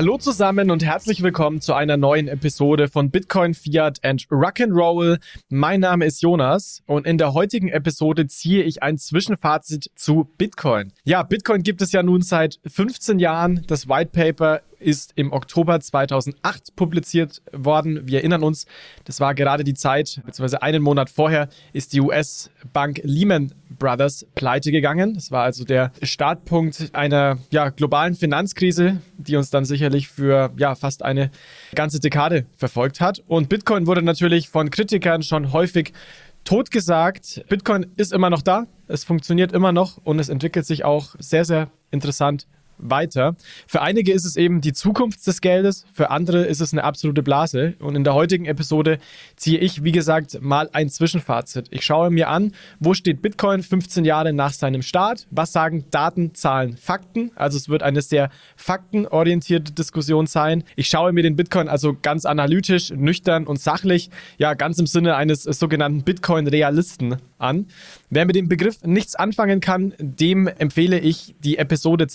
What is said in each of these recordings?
Hallo zusammen und herzlich willkommen zu einer neuen Episode von Bitcoin, Fiat and Rock'n'Roll. Mein Name ist Jonas und in der heutigen Episode ziehe ich ein Zwischenfazit zu Bitcoin. Ja, Bitcoin gibt es ja nun seit 15 Jahren. Das White Paper ist im Oktober 2008 publiziert worden. Wir erinnern uns, das war gerade die Zeit, beziehungsweise einen Monat vorher ist die US-Bank Lehman Brothers pleite gegangen. Das war also der Startpunkt einer ja, globalen Finanzkrise, die uns dann sicherlich für ja, fast eine ganze Dekade verfolgt hat. Und Bitcoin wurde natürlich von Kritikern schon häufig totgesagt. Bitcoin ist immer noch da, es funktioniert immer noch und es entwickelt sich auch sehr, sehr interessant weiter. Für einige ist es eben die Zukunft des Geldes, für andere ist es eine absolute Blase. Und in der heutigen Episode ziehe ich, wie gesagt, mal ein Zwischenfazit. Ich schaue mir an, wo steht Bitcoin 15 Jahre nach seinem Start? Was sagen Daten, Zahlen, Fakten? Also es wird eine sehr faktenorientierte Diskussion sein. Ich schaue mir den Bitcoin also ganz analytisch, nüchtern und sachlich, ja, ganz im Sinne eines sogenannten Bitcoin-Realisten an. Wer mit dem Begriff nichts anfangen kann, dem empfehle ich die Episode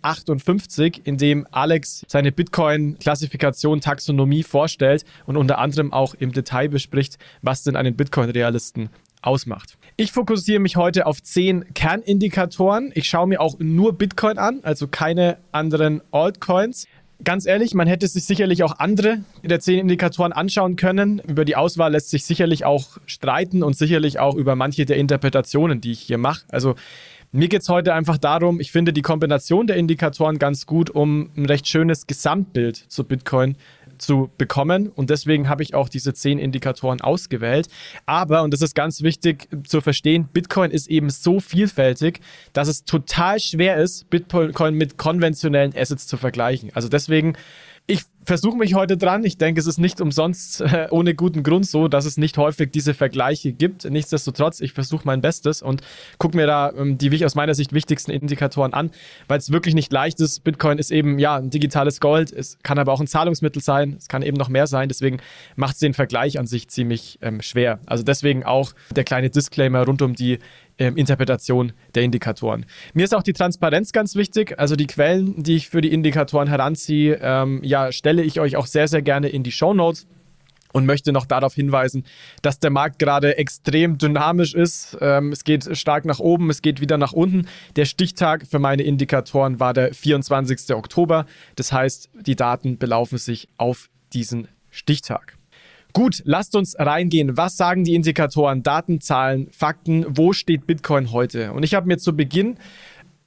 258, in dem Alex seine Bitcoin-Klassifikation, Taxonomie vorstellt und unter anderem auch im Detail bespricht, was denn einen Bitcoin-Realisten ausmacht. Ich fokussiere mich heute auf zehn Kernindikatoren. Ich schaue mir auch nur Bitcoin an, also keine anderen Altcoins ganz ehrlich, man hätte sich sicherlich auch andere der zehn Indikatoren anschauen können. Über die Auswahl lässt sich sicherlich auch streiten und sicherlich auch über manche der Interpretationen, die ich hier mache. Also mir geht es heute einfach darum, ich finde die Kombination der Indikatoren ganz gut, um ein recht schönes Gesamtbild zu Bitcoin zu bekommen. Und deswegen habe ich auch diese zehn Indikatoren ausgewählt. Aber, und das ist ganz wichtig zu verstehen, Bitcoin ist eben so vielfältig, dass es total schwer ist, Bitcoin mit konventionellen Assets zu vergleichen. Also deswegen ich versuche mich heute dran. Ich denke, es ist nicht umsonst äh, ohne guten Grund so, dass es nicht häufig diese Vergleiche gibt. Nichtsdestotrotz, ich versuche mein Bestes und gucke mir da ähm, die aus meiner Sicht wichtigsten Indikatoren an, weil es wirklich nicht leicht ist. Bitcoin ist eben ja ein digitales Gold. Es kann aber auch ein Zahlungsmittel sein. Es kann eben noch mehr sein. Deswegen macht es den Vergleich an sich ziemlich ähm, schwer. Also deswegen auch der kleine Disclaimer rund um die ähm, Interpretation der Indikatoren. Mir ist auch die Transparenz ganz wichtig. Also die Quellen, die ich für die Indikatoren heranziehe, ähm, ja, stelle ich euch auch sehr, sehr gerne in die Show Notes und möchte noch darauf hinweisen, dass der Markt gerade extrem dynamisch ist. Ähm, es geht stark nach oben, es geht wieder nach unten. Der Stichtag für meine Indikatoren war der 24. Oktober. Das heißt, die Daten belaufen sich auf diesen Stichtag. Gut, lasst uns reingehen. Was sagen die Indikatoren, Daten, Zahlen, Fakten? Wo steht Bitcoin heute? Und ich habe mir zu Beginn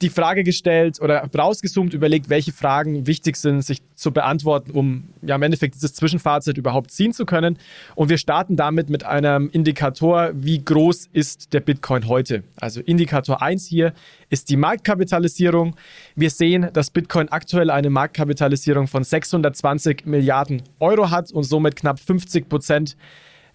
die Frage gestellt oder rausgezoomt, überlegt, welche Fragen wichtig sind, sich zu beantworten, um ja im Endeffekt dieses Zwischenfazit überhaupt ziehen zu können. Und wir starten damit mit einem Indikator, wie groß ist der Bitcoin heute. Also Indikator 1 hier ist die Marktkapitalisierung. Wir sehen, dass Bitcoin aktuell eine Marktkapitalisierung von 620 Milliarden Euro hat und somit knapp 50 Prozent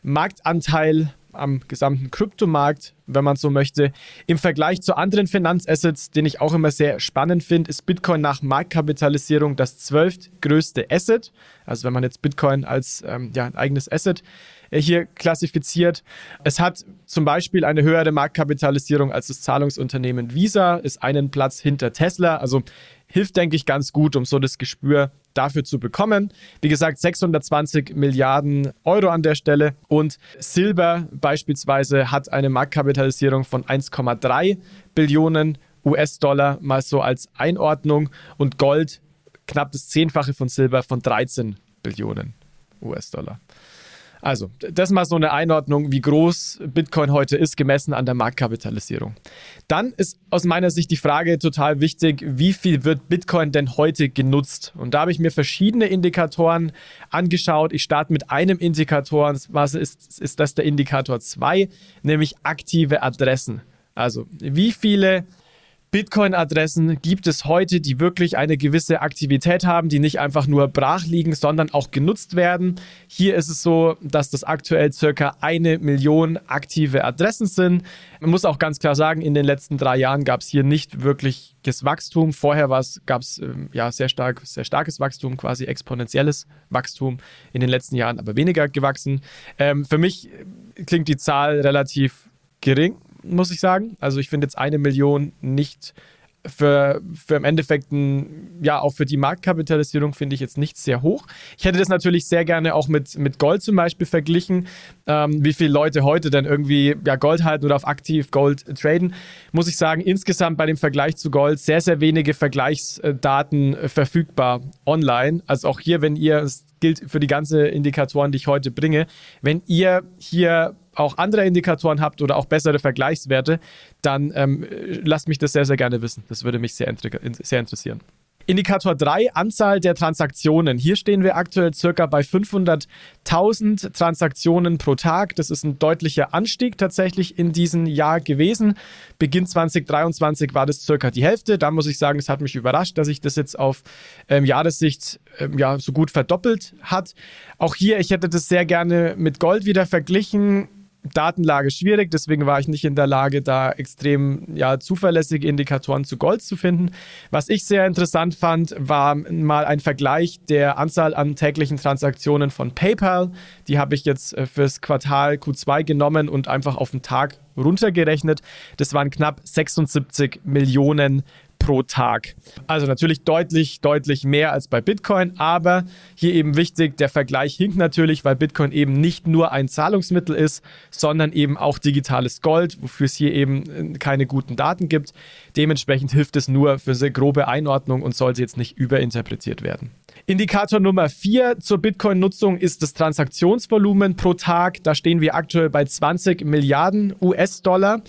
Marktanteil am gesamten Kryptomarkt, wenn man so möchte. Im Vergleich zu anderen Finanzassets, den ich auch immer sehr spannend finde, ist Bitcoin nach Marktkapitalisierung das zwölftgrößte Asset. Also wenn man jetzt Bitcoin als ähm, ja, ein eigenes Asset hier klassifiziert. Es hat zum Beispiel eine höhere Marktkapitalisierung als das Zahlungsunternehmen Visa, ist einen Platz hinter Tesla. Also hilft, denke ich, ganz gut, um so das Gespür dafür zu bekommen. Wie gesagt, 620 Milliarden Euro an der Stelle und Silber beispielsweise hat eine Marktkapitalisierung von 1,3 Billionen US-Dollar mal so als Einordnung und Gold knapp das Zehnfache von Silber von 13 Billionen US-Dollar. Also, das mal so eine Einordnung, wie groß Bitcoin heute ist, gemessen an der Marktkapitalisierung. Dann ist aus meiner Sicht die Frage total wichtig, wie viel wird Bitcoin denn heute genutzt? Und da habe ich mir verschiedene Indikatoren angeschaut. Ich starte mit einem Indikator, was ist, ist das der Indikator 2, nämlich aktive Adressen. Also, wie viele Bitcoin-Adressen gibt es heute, die wirklich eine gewisse Aktivität haben, die nicht einfach nur brach liegen, sondern auch genutzt werden. Hier ist es so, dass das aktuell circa eine Million aktive Adressen sind. Man muss auch ganz klar sagen, in den letzten drei Jahren gab es hier nicht wirkliches Wachstum. Vorher gab es ähm, ja sehr stark, sehr starkes Wachstum, quasi exponentielles Wachstum. In den letzten Jahren aber weniger gewachsen. Ähm, für mich klingt die Zahl relativ gering muss ich sagen. Also ich finde jetzt eine Million nicht für, für im Endeffekt ein, ja, auch für die Marktkapitalisierung finde ich jetzt nicht sehr hoch. Ich hätte das natürlich sehr gerne auch mit, mit Gold zum Beispiel verglichen, ähm, wie viele Leute heute denn irgendwie ja, Gold halten oder auf aktiv Gold traden. Muss ich sagen, insgesamt bei dem Vergleich zu Gold sehr, sehr wenige Vergleichsdaten verfügbar online. Also auch hier, wenn ihr, es gilt für die ganzen Indikatoren, die ich heute bringe, wenn ihr hier auch andere Indikatoren habt oder auch bessere Vergleichswerte, dann ähm, lasst mich das sehr, sehr gerne wissen. Das würde mich sehr, sehr interessieren. Indikator 3, Anzahl der Transaktionen. Hier stehen wir aktuell circa bei 500.000 Transaktionen pro Tag. Das ist ein deutlicher Anstieg tatsächlich in diesem Jahr gewesen. Beginn 2023 war das circa die Hälfte. Da muss ich sagen, es hat mich überrascht, dass sich das jetzt auf ähm, Jahressicht ähm, ja, so gut verdoppelt hat. Auch hier, ich hätte das sehr gerne mit Gold wieder verglichen Datenlage schwierig, deswegen war ich nicht in der Lage, da extrem ja, zuverlässige Indikatoren zu Gold zu finden. Was ich sehr interessant fand, war mal ein Vergleich der Anzahl an täglichen Transaktionen von PayPal. Die habe ich jetzt äh, fürs Quartal Q2 genommen und einfach auf den Tag runtergerechnet. Das waren knapp 76 Millionen pro Tag. Also natürlich deutlich, deutlich mehr als bei Bitcoin, aber hier eben wichtig, der Vergleich hinkt natürlich, weil Bitcoin eben nicht nur ein Zahlungsmittel ist, sondern eben auch digitales Gold, wofür es hier eben äh, keine guten Daten gibt. Dementsprechend hilft es nur für eine grobe Einordnung und sollte jetzt nicht überinterpretiert werden. Indikator Nummer 4 zur Bitcoin-Nutzung ist das Transaktionsvolumen pro Tag. Da stehen wir aktuell bei 20 Milliarden US-Dollar.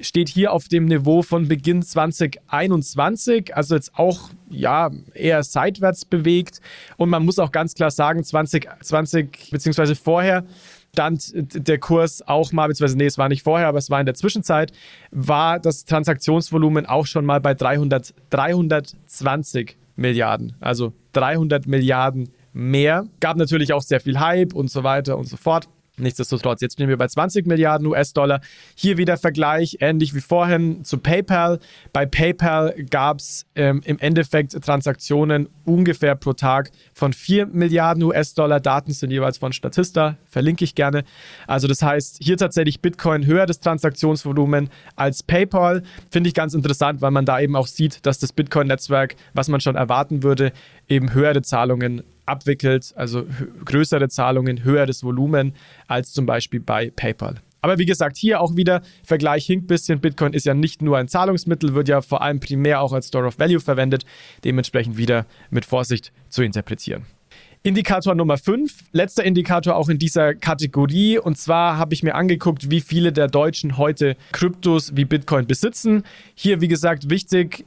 Steht hier auf dem Niveau von Beginn 2021, also jetzt auch ja eher seitwärts bewegt. Und man muss auch ganz klar sagen, 2020 beziehungsweise vorher stand der Kurs auch mal, beziehungsweise nee, es war nicht vorher, aber es war in der Zwischenzeit, war das Transaktionsvolumen auch schon mal bei 300, 320 Milliarden. Also 300 Milliarden mehr. Gab natürlich auch sehr viel Hype und so weiter und so fort. Nichtsdestotrotz, jetzt stehen wir bei 20 Milliarden US-Dollar. Hier wieder Vergleich, ähnlich wie vorhin zu PayPal. Bei PayPal gab es ähm, im Endeffekt Transaktionen ungefähr pro Tag von 4 Milliarden US-Dollar. Daten sind jeweils von Statista, verlinke ich gerne. Also das heißt, hier tatsächlich Bitcoin höher das Transaktionsvolumen als PayPal. Finde ich ganz interessant, weil man da eben auch sieht, dass das Bitcoin-Netzwerk, was man schon erwarten würde, eben höhere Zahlungen abwickelt, also größere Zahlungen, höheres Volumen als zum Beispiel bei PayPal. Aber wie gesagt, hier auch wieder, Vergleich hinkt bisschen. Bitcoin ist ja nicht nur ein Zahlungsmittel, wird ja vor allem primär auch als Store of Value verwendet. Dementsprechend wieder mit Vorsicht zu interpretieren. Indikator Nummer 5, letzter Indikator auch in dieser Kategorie. Und zwar habe ich mir angeguckt, wie viele der Deutschen heute Kryptos wie Bitcoin besitzen. Hier, wie gesagt, wichtig,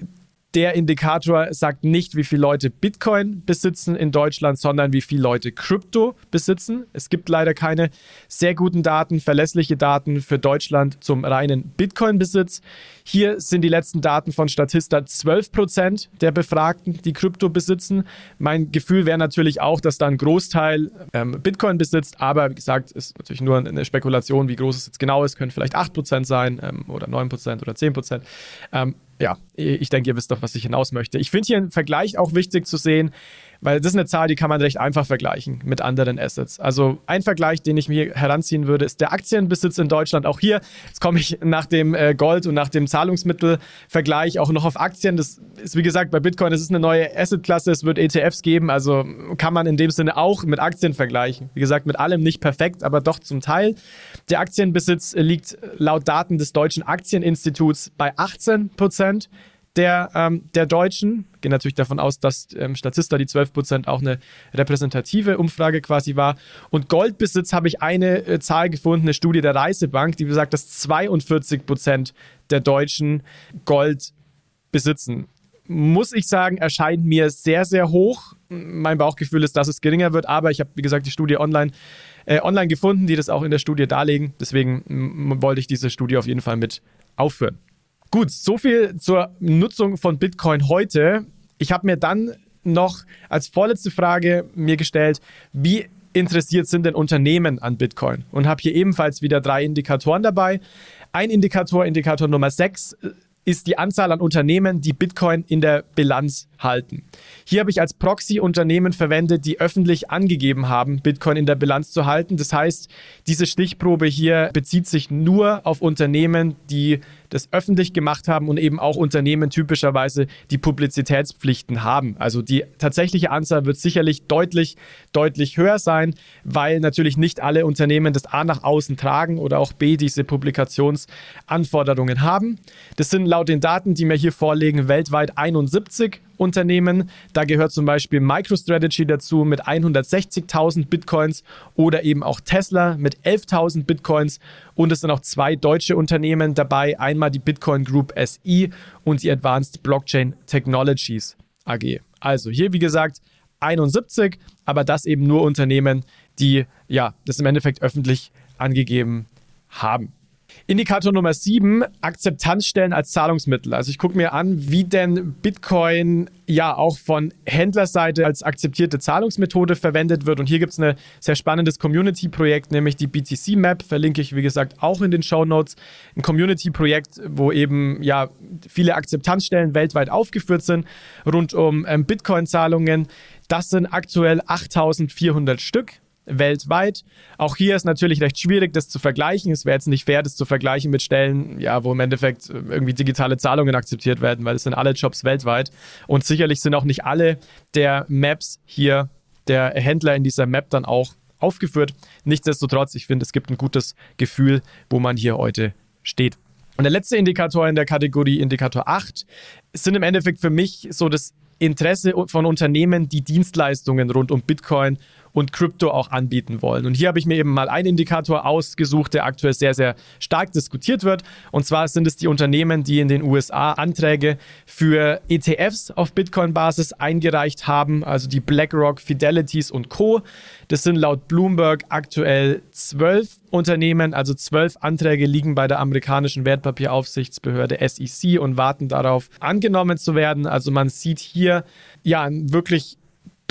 der Indikator sagt nicht, wie viele Leute Bitcoin besitzen in Deutschland, sondern wie viele Leute Krypto besitzen. Es gibt leider keine sehr guten Daten, verlässliche Daten für Deutschland zum reinen Bitcoin-Besitz. Hier sind die letzten Daten von Statista 12 Prozent der Befragten, die Krypto besitzen. Mein Gefühl wäre natürlich auch, dass da ein Großteil ähm, Bitcoin besitzt, aber wie gesagt, ist natürlich nur eine Spekulation, wie groß es jetzt genau ist, können vielleicht 8 Prozent sein ähm, oder 9 Prozent oder 10 Prozent. Ähm, ja, ich denke, ihr wisst doch, was ich hinaus möchte. Ich finde hier einen Vergleich auch wichtig zu sehen, weil das ist eine Zahl, die kann man recht einfach vergleichen mit anderen Assets. Also ein Vergleich, den ich mir heranziehen würde, ist der Aktienbesitz in Deutschland. Auch hier, jetzt komme ich nach dem äh, Gold und nach dem Zahlungsmittelvergleich auch noch auf Aktien. Das ist, wie gesagt, bei Bitcoin, das ist eine neue Assetklasse, es wird ETFs geben, also kann man in dem Sinne auch mit Aktien vergleichen. Wie gesagt, mit allem nicht perfekt, aber doch zum Teil. Der Aktienbesitz liegt laut Daten des Deutschen Aktieninstituts bei 18 Prozent der, ähm, der Deutschen. Gehen natürlich davon aus, dass ähm, Statista die 12% auch eine repräsentative Umfrage quasi war. Und Goldbesitz habe ich eine äh, Zahl gefunden, eine Studie der Reisebank, die besagt, dass 42% der Deutschen Gold besitzen. Muss ich sagen, erscheint mir sehr, sehr hoch. Mein Bauchgefühl ist, dass es geringer wird, aber ich habe, wie gesagt, die Studie online, äh, online gefunden, die das auch in der Studie darlegen. Deswegen wollte ich diese Studie auf jeden Fall mit aufführen. Gut, so viel zur Nutzung von Bitcoin heute. Ich habe mir dann noch als vorletzte Frage mir gestellt, wie interessiert sind denn Unternehmen an Bitcoin? Und habe hier ebenfalls wieder drei Indikatoren dabei. Ein Indikator, Indikator Nummer 6, ist die Anzahl an Unternehmen, die Bitcoin in der Bilanz halten. Hier habe ich als Proxy Unternehmen verwendet, die öffentlich angegeben haben, Bitcoin in der Bilanz zu halten. Das heißt, diese Stichprobe hier bezieht sich nur auf Unternehmen, die das öffentlich gemacht haben und eben auch Unternehmen typischerweise die Publizitätspflichten haben. Also die tatsächliche Anzahl wird sicherlich deutlich, deutlich höher sein, weil natürlich nicht alle Unternehmen das A nach außen tragen oder auch B diese Publikationsanforderungen haben. Das sind laut den Daten, die mir hier vorliegen, weltweit 71 Unternehmen. Da gehört zum Beispiel MicroStrategy dazu mit 160.000 Bitcoins oder eben auch Tesla mit 11.000 Bitcoins. Und es sind auch zwei deutsche Unternehmen dabei. Einmal die Bitcoin Group SI und die Advanced Blockchain Technologies AG. Also hier, wie gesagt, 71, aber das eben nur Unternehmen, die ja das im Endeffekt öffentlich angegeben haben. Indikator Nummer 7, Akzeptanzstellen als Zahlungsmittel. Also ich gucke mir an, wie denn Bitcoin ja auch von Händlerseite als akzeptierte Zahlungsmethode verwendet wird. Und hier gibt es ein sehr spannendes Community-Projekt, nämlich die BTC Map, verlinke ich wie gesagt auch in den Show Notes. Ein Community-Projekt, wo eben ja viele Akzeptanzstellen weltweit aufgeführt sind rund um ähm, Bitcoin-Zahlungen. Das sind aktuell 8400 Stück weltweit. Auch hier ist natürlich recht schwierig, das zu vergleichen. Es wäre jetzt nicht fair, das zu vergleichen mit Stellen, ja, wo im Endeffekt irgendwie digitale Zahlungen akzeptiert werden, weil es sind alle Jobs weltweit. Und sicherlich sind auch nicht alle der Maps hier, der Händler in dieser Map dann auch aufgeführt. Nichtsdestotrotz, ich finde, es gibt ein gutes Gefühl, wo man hier heute steht. Und der letzte Indikator in der Kategorie Indikator 8 sind im Endeffekt für mich so das Interesse von Unternehmen, die Dienstleistungen rund um Bitcoin und Krypto auch anbieten wollen. Und hier habe ich mir eben mal einen Indikator ausgesucht, der aktuell sehr, sehr stark diskutiert wird. Und zwar sind es die Unternehmen, die in den USA Anträge für ETFs auf Bitcoin-Basis eingereicht haben, also die BlackRock, Fidelities und Co. Das sind laut Bloomberg aktuell zwölf Unternehmen, also zwölf Anträge liegen bei der amerikanischen Wertpapieraufsichtsbehörde SEC und warten darauf, angenommen zu werden. Also man sieht hier ja wirklich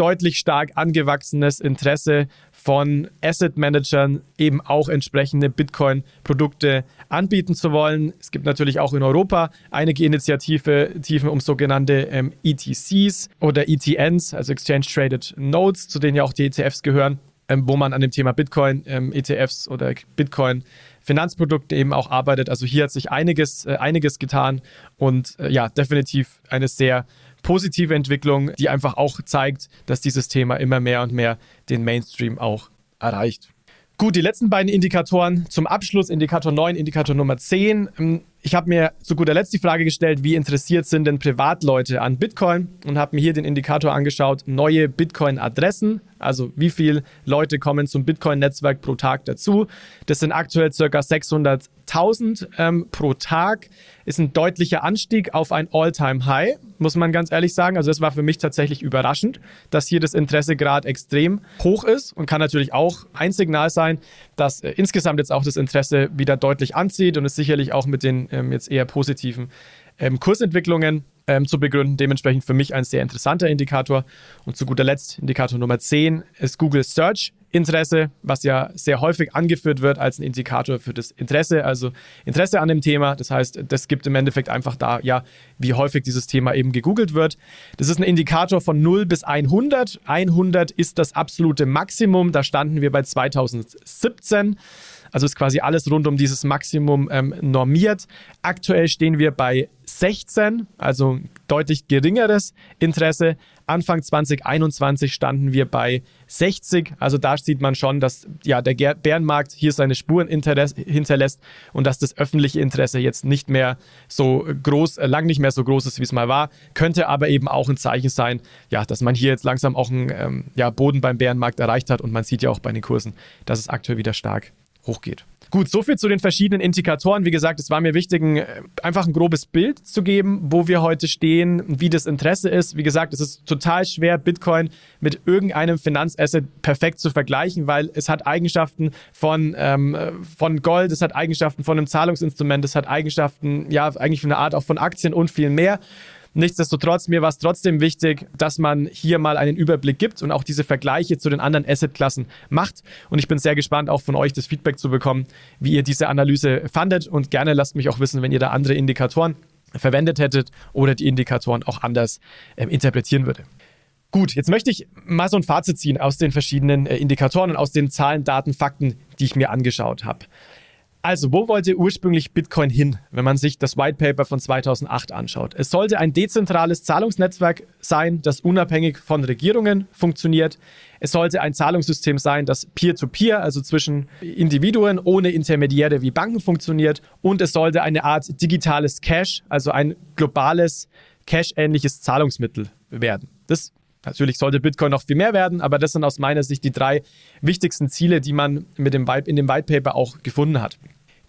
deutlich stark angewachsenes Interesse von Asset Managern, eben auch entsprechende Bitcoin-Produkte anbieten zu wollen. Es gibt natürlich auch in Europa einige Initiativen um sogenannte ähm, ETCs oder ETNs, also Exchange Traded Notes, zu denen ja auch die ETFs gehören, ähm, wo man an dem Thema Bitcoin, ähm, ETFs oder Bitcoin Finanzprodukte eben auch arbeitet. Also hier hat sich einiges, äh, einiges getan und äh, ja, definitiv eine sehr positive Entwicklung, die einfach auch zeigt, dass dieses Thema immer mehr und mehr den Mainstream auch erreicht. Gut, die letzten beiden Indikatoren zum Abschluss, Indikator 9, Indikator Nummer 10. Ich habe mir zu guter Letzt die Frage gestellt, wie interessiert sind denn Privatleute an Bitcoin und habe mir hier den Indikator angeschaut, neue Bitcoin-Adressen, also wie viele Leute kommen zum Bitcoin-Netzwerk pro Tag dazu. Das sind aktuell ca. 600.000 ähm, pro Tag, ist ein deutlicher Anstieg auf ein All-Time-High, muss man ganz ehrlich sagen. Also das war für mich tatsächlich überraschend, dass hier das Interesse gerade extrem hoch ist und kann natürlich auch ein Signal sein, dass äh, insgesamt jetzt auch das Interesse wieder deutlich anzieht und es sicherlich auch mit den ähm, jetzt eher positiven ähm, Kursentwicklungen ähm, zu begründen. Dementsprechend für mich ein sehr interessanter Indikator. Und zu guter Letzt, Indikator Nummer 10 ist Google Search Interesse, was ja sehr häufig angeführt wird als ein Indikator für das Interesse, also Interesse an dem Thema. Das heißt, das gibt im Endeffekt einfach da, ja, wie häufig dieses Thema eben gegoogelt wird. Das ist ein Indikator von 0 bis 100. 100 ist das absolute Maximum. Da standen wir bei 2017. Also ist quasi alles rund um dieses Maximum ähm, normiert. Aktuell stehen wir bei 16, also deutlich geringeres Interesse. Anfang 2021 standen wir bei 60. Also da sieht man schon, dass ja, der Bärenmarkt hier seine Spuren hinterlässt und dass das öffentliche Interesse jetzt nicht mehr so groß, äh, lang nicht mehr so groß ist, wie es mal war. Könnte aber eben auch ein Zeichen sein, ja, dass man hier jetzt langsam auch einen ähm, ja, Boden beim Bärenmarkt erreicht hat und man sieht ja auch bei den Kursen, dass es aktuell wieder stark hochgeht. Gut, soviel zu den verschiedenen Indikatoren. Wie gesagt, es war mir wichtig, einfach ein grobes Bild zu geben, wo wir heute stehen, wie das Interesse ist. Wie gesagt, es ist total schwer, Bitcoin mit irgendeinem Finanzasset perfekt zu vergleichen, weil es hat Eigenschaften von, ähm, von Gold, es hat Eigenschaften von einem Zahlungsinstrument, es hat Eigenschaften, ja, eigentlich eine Art auch von Aktien und viel mehr. Nichtsdestotrotz, mir war es trotzdem wichtig, dass man hier mal einen Überblick gibt und auch diese Vergleiche zu den anderen Assetklassen macht. Und ich bin sehr gespannt, auch von euch das Feedback zu bekommen, wie ihr diese Analyse fandet. Und gerne lasst mich auch wissen, wenn ihr da andere Indikatoren verwendet hättet oder die Indikatoren auch anders äh, interpretieren würde. Gut, jetzt möchte ich mal so ein Fazit ziehen aus den verschiedenen äh, Indikatoren und aus den Zahlen, Daten, Fakten, die ich mir angeschaut habe. Also, wo wollte ursprünglich Bitcoin hin, wenn man sich das White Paper von 2008 anschaut? Es sollte ein dezentrales Zahlungsnetzwerk sein, das unabhängig von Regierungen funktioniert. Es sollte ein Zahlungssystem sein, das peer-to-peer, -peer, also zwischen Individuen ohne Intermediäre wie Banken funktioniert. Und es sollte eine Art digitales Cash, also ein globales Cash-ähnliches Zahlungsmittel werden. Das Natürlich sollte Bitcoin noch viel mehr werden, aber das sind aus meiner Sicht die drei wichtigsten Ziele, die man mit dem White, in dem White Paper auch gefunden hat.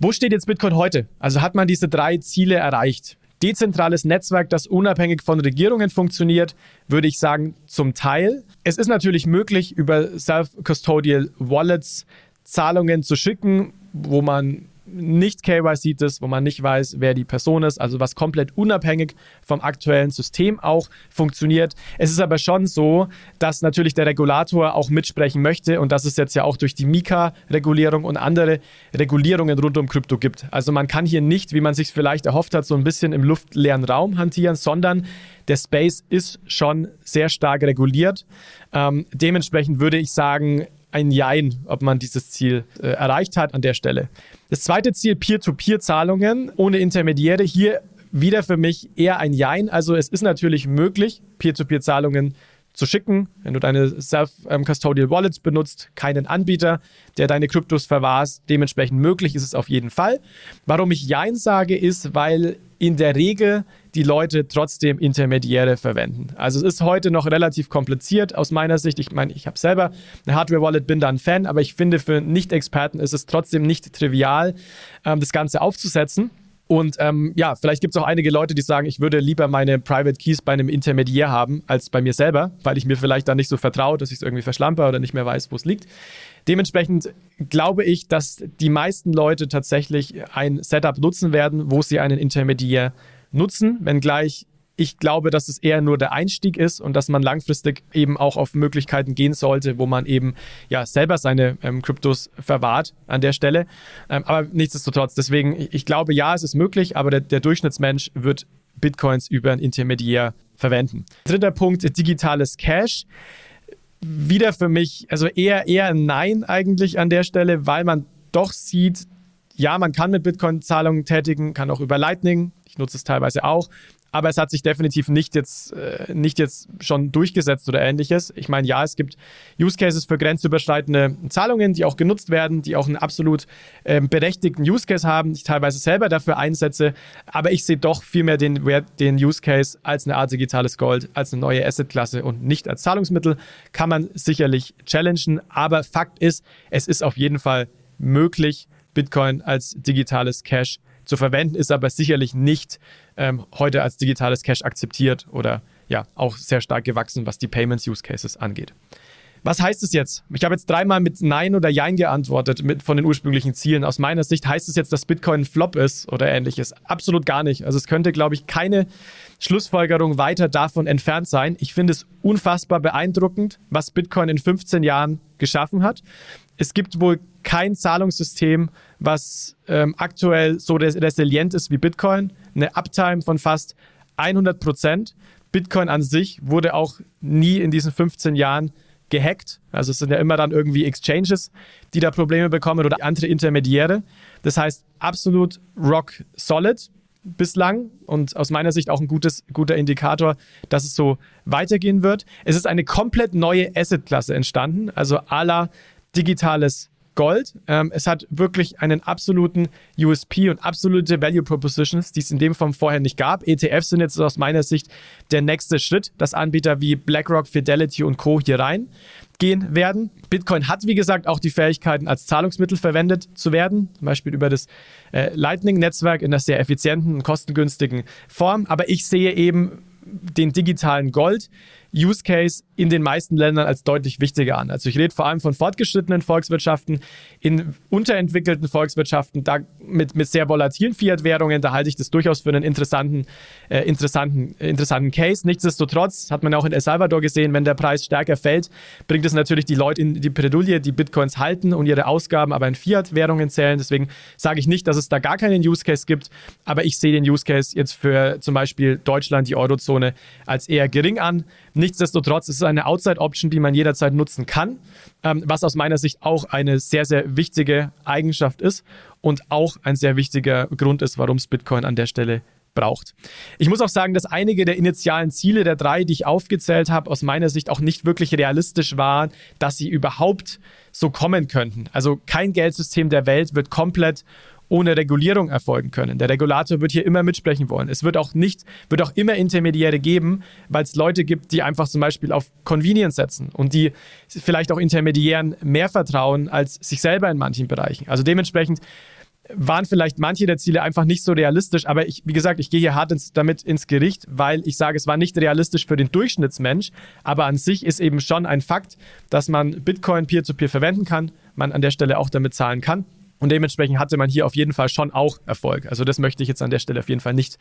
Wo steht jetzt Bitcoin heute? Also hat man diese drei Ziele erreicht? Dezentrales Netzwerk, das unabhängig von Regierungen funktioniert, würde ich sagen, zum Teil. Es ist natürlich möglich, über Self-Custodial Wallets Zahlungen zu schicken, wo man nicht KYC ist, wo man nicht weiß, wer die Person ist, also was komplett unabhängig vom aktuellen System auch funktioniert. Es ist aber schon so, dass natürlich der Regulator auch mitsprechen möchte und dass es jetzt ja auch durch die Mika-Regulierung und andere Regulierungen rund um Krypto gibt. Also man kann hier nicht, wie man sich vielleicht erhofft hat, so ein bisschen im luftleeren Raum hantieren, sondern der Space ist schon sehr stark reguliert. Ähm, dementsprechend würde ich sagen, ein Jein, ob man dieses Ziel äh, erreicht hat an der Stelle. Das zweite Ziel, Peer-to-Peer-Zahlungen ohne Intermediäre. Hier wieder für mich eher ein Jein. Also es ist natürlich möglich, Peer-to-Peer-Zahlungen zu schicken, wenn du deine Self-Custodial Wallets benutzt, keinen Anbieter, der deine Kryptos verwahrst. Dementsprechend möglich ist es auf jeden Fall. Warum ich Jein sage, ist, weil in der Regel die Leute trotzdem Intermediäre verwenden. Also es ist heute noch relativ kompliziert aus meiner Sicht. Ich meine, ich habe selber eine Hardware-Wallet, bin da ein Fan, aber ich finde, für Nicht-Experten ist es trotzdem nicht trivial, ähm, das Ganze aufzusetzen. Und ähm, ja, vielleicht gibt es auch einige Leute, die sagen, ich würde lieber meine Private Keys bei einem Intermediär haben als bei mir selber, weil ich mir vielleicht dann nicht so vertraue, dass ich es irgendwie verschlampe oder nicht mehr weiß, wo es liegt. Dementsprechend glaube ich, dass die meisten Leute tatsächlich ein Setup nutzen werden, wo sie einen Intermediär nutzen, wenngleich ich glaube, dass es eher nur der Einstieg ist und dass man langfristig eben auch auf Möglichkeiten gehen sollte, wo man eben ja selber seine ähm, Kryptos verwahrt an der Stelle. Ähm, aber nichtsdestotrotz, deswegen, ich glaube, ja, es ist möglich, aber der, der Durchschnittsmensch wird Bitcoins über ein Intermediär verwenden. Dritter Punkt, digitales Cash. Wieder für mich, also eher, eher ein Nein eigentlich an der Stelle, weil man doch sieht, ja, man kann mit Bitcoin Zahlungen tätigen, kann auch über Lightning. Ich nutze es teilweise auch aber es hat sich definitiv nicht jetzt, äh, nicht jetzt schon durchgesetzt oder ähnliches. Ich meine, ja, es gibt Use Cases für grenzüberschreitende Zahlungen, die auch genutzt werden, die auch einen absolut äh, berechtigten Use Case haben, ich teilweise selber dafür einsetze, aber ich sehe doch vielmehr den, den Use Case als eine Art digitales Gold, als eine neue Assetklasse und nicht als Zahlungsmittel. Kann man sicherlich challengen, aber Fakt ist, es ist auf jeden Fall möglich, Bitcoin als digitales Cash zu verwenden, ist aber sicherlich nicht ähm, heute als digitales Cash akzeptiert oder ja auch sehr stark gewachsen, was die Payments Use Cases angeht. Was heißt es jetzt? Ich habe jetzt dreimal mit Nein oder Jein geantwortet mit, von den ursprünglichen Zielen. Aus meiner Sicht heißt es jetzt, dass Bitcoin ein Flop ist oder ähnliches. Absolut gar nicht. Also es könnte, glaube ich, keine Schlussfolgerung weiter davon entfernt sein. Ich finde es unfassbar beeindruckend, was Bitcoin in 15 Jahren geschaffen hat. Es gibt wohl kein Zahlungssystem, was ähm, aktuell so resilient ist wie Bitcoin. Eine Uptime von fast 100 Prozent. Bitcoin an sich wurde auch nie in diesen 15 Jahren gehackt. Also es sind ja immer dann irgendwie Exchanges, die da Probleme bekommen oder andere Intermediäre. Das heißt, absolut rock solid bislang und aus meiner Sicht auch ein gutes, guter Indikator, dass es so weitergehen wird. Es ist eine komplett neue Asset-Klasse entstanden, also à la digitales Gold. Ähm, es hat wirklich einen absoluten USP und absolute Value Propositions, die es in dem Form vorher nicht gab. ETFs sind jetzt aus meiner Sicht der nächste Schritt, dass Anbieter wie BlackRock, Fidelity und Co. hier reingehen werden. Bitcoin hat, wie gesagt, auch die Fähigkeiten, als Zahlungsmittel verwendet zu werden, zum Beispiel über das äh, Lightning-Netzwerk in einer sehr effizienten und kostengünstigen Form. Aber ich sehe eben den digitalen Gold Use Case in den meisten Ländern als deutlich wichtiger an. Also ich rede vor allem von fortgeschrittenen Volkswirtschaften, in unterentwickelten Volkswirtschaften, da mit, mit sehr volatilen Fiat-Währungen, da halte ich das durchaus für einen interessanten, äh, interessanten, äh, interessanten Case. Nichtsdestotrotz hat man auch in El Salvador gesehen, wenn der Preis stärker fällt, bringt es natürlich die Leute in die Bredouille, die Bitcoins halten und ihre Ausgaben aber in Fiat-Währungen zählen. Deswegen sage ich nicht, dass es da gar keinen Use Case gibt, aber ich sehe den Use Case jetzt für zum Beispiel Deutschland, die Eurozone, als eher gering an Nichtsdestotrotz ist es eine Outside-Option, die man jederzeit nutzen kann, ähm, was aus meiner Sicht auch eine sehr, sehr wichtige Eigenschaft ist und auch ein sehr wichtiger Grund ist, warum es Bitcoin an der Stelle braucht. Ich muss auch sagen, dass einige der initialen Ziele der drei, die ich aufgezählt habe, aus meiner Sicht auch nicht wirklich realistisch waren, dass sie überhaupt so kommen könnten. Also kein Geldsystem der Welt wird komplett ohne Regulierung erfolgen können. Der Regulator wird hier immer mitsprechen wollen. Es wird auch nicht, wird auch immer Intermediäre geben, weil es Leute gibt, die einfach zum Beispiel auf Convenience setzen und die vielleicht auch Intermediären mehr vertrauen als sich selber in manchen Bereichen. Also dementsprechend waren vielleicht manche der Ziele einfach nicht so realistisch, aber ich, wie gesagt, ich gehe hier hart ins, damit ins Gericht, weil ich sage, es war nicht realistisch für den Durchschnittsmensch, aber an sich ist eben schon ein Fakt, dass man Bitcoin peer-to-peer -peer verwenden kann, man an der Stelle auch damit zahlen kann und dementsprechend hatte man hier auf jeden Fall schon auch Erfolg. Also das möchte ich jetzt an der Stelle auf jeden Fall nicht,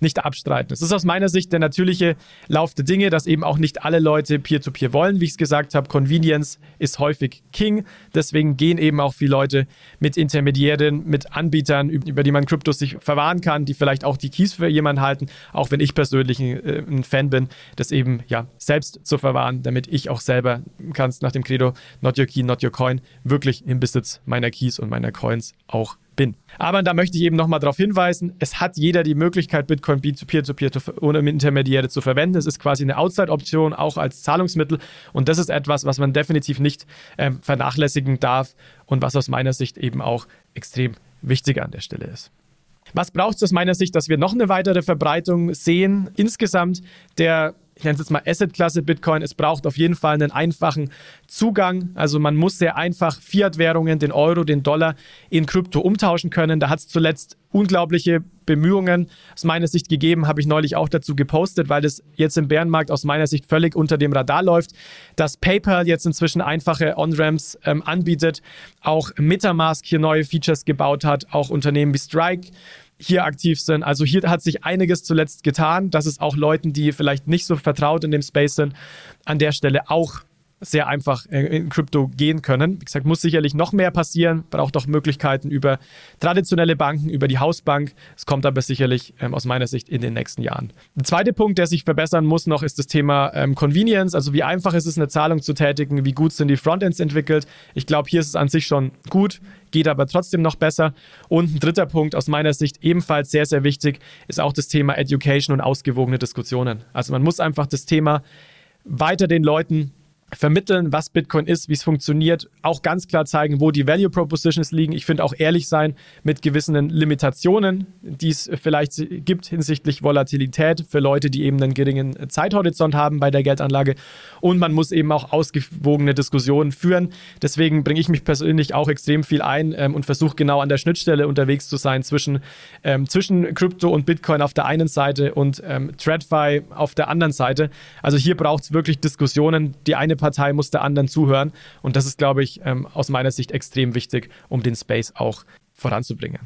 nicht abstreiten. Es ist aus meiner Sicht der natürliche Lauf der Dinge, dass eben auch nicht alle Leute Peer-to-Peer -Peer wollen. Wie ich es gesagt habe, Convenience ist häufig King. Deswegen gehen eben auch viele Leute mit Intermediären, mit Anbietern, über die man Kryptos sich verwahren kann, die vielleicht auch die Keys für jemanden halten. Auch wenn ich persönlich ein, äh, ein Fan bin, das eben ja selbst zu verwahren, damit ich auch selber kannst nach dem Credo Not Your Key, Not Your Coin wirklich im Besitz meiner Keys und meiner Coins Coins auch bin. Aber da möchte ich eben nochmal darauf hinweisen, es hat jeder die Möglichkeit, Bitcoin peer-to-peer ohne Intermediäre zu verwenden. Es ist quasi eine Outside-Option, auch als Zahlungsmittel. Und das ist etwas, was man definitiv nicht ähm, vernachlässigen darf und was aus meiner Sicht eben auch extrem wichtig an der Stelle ist. Was braucht es aus meiner Sicht, dass wir noch eine weitere Verbreitung sehen? Insgesamt der ich nenne es jetzt mal Asset-Klasse Bitcoin. Es braucht auf jeden Fall einen einfachen Zugang. Also man muss sehr einfach Fiat-Währungen, den Euro, den Dollar in Krypto umtauschen können. Da hat es zuletzt unglaubliche Bemühungen aus meiner Sicht gegeben, habe ich neulich auch dazu gepostet, weil das jetzt im Bärenmarkt aus meiner Sicht völlig unter dem Radar läuft, dass PayPal jetzt inzwischen einfache On-Ramps ähm, anbietet, auch Metamask hier neue Features gebaut hat, auch Unternehmen wie Strike hier aktiv sind. Also hier hat sich einiges zuletzt getan, dass es auch Leuten, die vielleicht nicht so vertraut in dem Space sind, an der Stelle auch sehr einfach in Krypto gehen können. Wie gesagt, muss sicherlich noch mehr passieren, braucht auch Möglichkeiten über traditionelle Banken, über die Hausbank. Es kommt aber sicherlich ähm, aus meiner Sicht in den nächsten Jahren. Der zweite Punkt, der sich verbessern muss noch, ist das Thema ähm, Convenience. Also wie einfach ist es, eine Zahlung zu tätigen, wie gut sind die Frontends entwickelt. Ich glaube, hier ist es an sich schon gut, geht aber trotzdem noch besser. Und ein dritter Punkt aus meiner Sicht ebenfalls sehr, sehr wichtig, ist auch das Thema Education und ausgewogene Diskussionen. Also man muss einfach das Thema weiter den Leuten vermitteln, was Bitcoin ist, wie es funktioniert, auch ganz klar zeigen, wo die Value Propositions liegen. Ich finde auch ehrlich sein mit gewissen Limitationen, die es vielleicht gibt hinsichtlich Volatilität für Leute, die eben einen geringen Zeithorizont haben bei der Geldanlage. Und man muss eben auch ausgewogene Diskussionen führen. Deswegen bringe ich mich persönlich auch extrem viel ein ähm, und versuche genau an der Schnittstelle unterwegs zu sein zwischen, ähm, zwischen Krypto und Bitcoin auf der einen Seite und ähm, TradFi auf der anderen Seite. Also hier braucht es wirklich Diskussionen. Die eine Partei muss der anderen zuhören. Und das ist, glaube ich, ähm, aus meiner Sicht extrem wichtig, um den Space auch voranzubringen.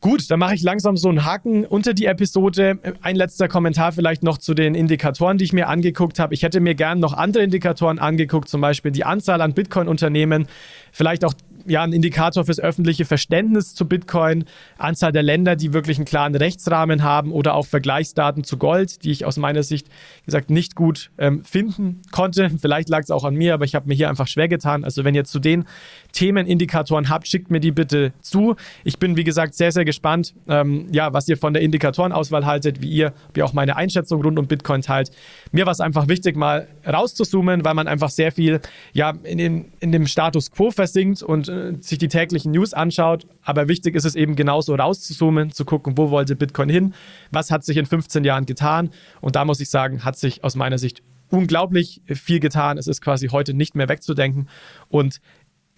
Gut, dann mache ich langsam so einen Haken unter die Episode. Ein letzter Kommentar vielleicht noch zu den Indikatoren, die ich mir angeguckt habe. Ich hätte mir gern noch andere Indikatoren angeguckt, zum Beispiel die Anzahl an Bitcoin-Unternehmen, vielleicht auch ja, ein Indikator fürs öffentliche Verständnis zu Bitcoin, Anzahl der Länder, die wirklich einen klaren Rechtsrahmen haben oder auch Vergleichsdaten zu Gold, die ich aus meiner Sicht wie gesagt nicht gut ähm, finden konnte. Vielleicht lag es auch an mir, aber ich habe mir hier einfach schwer getan. Also wenn ihr zu den Themenindikatoren habt, schickt mir die bitte zu. Ich bin wie gesagt sehr sehr gespannt, ähm, ja, was ihr von der Indikatorenauswahl haltet, wie ihr, wie auch meine Einschätzung rund um Bitcoin teilt. Mir war es einfach wichtig, mal rauszuzoomen, weil man einfach sehr viel ja in, den, in dem Status quo versinkt und äh, sich die täglichen News anschaut. Aber wichtig ist es eben genauso rauszuzoomen, zu gucken, wo wollte Bitcoin hin, was hat sich in 15 Jahren getan. Und da muss ich sagen, hat sich aus meiner Sicht unglaublich viel getan. Es ist quasi heute nicht mehr wegzudenken und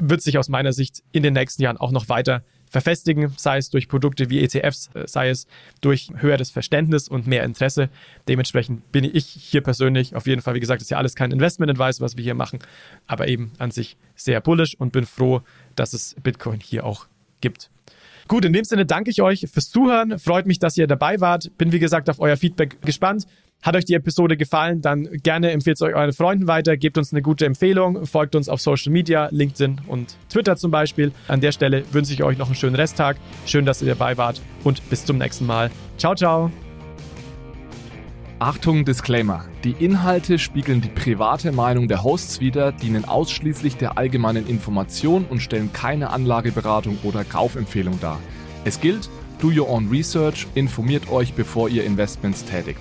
wird sich aus meiner Sicht in den nächsten Jahren auch noch weiter verfestigen, sei es durch Produkte wie ETFs, äh, sei es durch höheres Verständnis und mehr Interesse. Dementsprechend bin ich hier persönlich auf jeden Fall, wie gesagt, ist ja alles kein Investment-Advice, was wir hier machen, aber eben an sich sehr bullish und bin froh, dass es Bitcoin hier auch gibt. Gut, in dem Sinne danke ich euch fürs Zuhören. Freut mich, dass ihr dabei wart. Bin wie gesagt auf euer Feedback gespannt. Hat euch die Episode gefallen, dann gerne empfehlt es euch euren Freunden weiter, gebt uns eine gute Empfehlung, folgt uns auf Social Media, LinkedIn und Twitter zum Beispiel. An der Stelle wünsche ich euch noch einen schönen Resttag. Schön, dass ihr dabei wart und bis zum nächsten Mal. Ciao, ciao. Achtung, Disclaimer. Die Inhalte spiegeln die private Meinung der Hosts wider, dienen ausschließlich der allgemeinen Information und stellen keine Anlageberatung oder Kaufempfehlung dar. Es gilt, do your own research, informiert euch, bevor ihr Investments tätigt.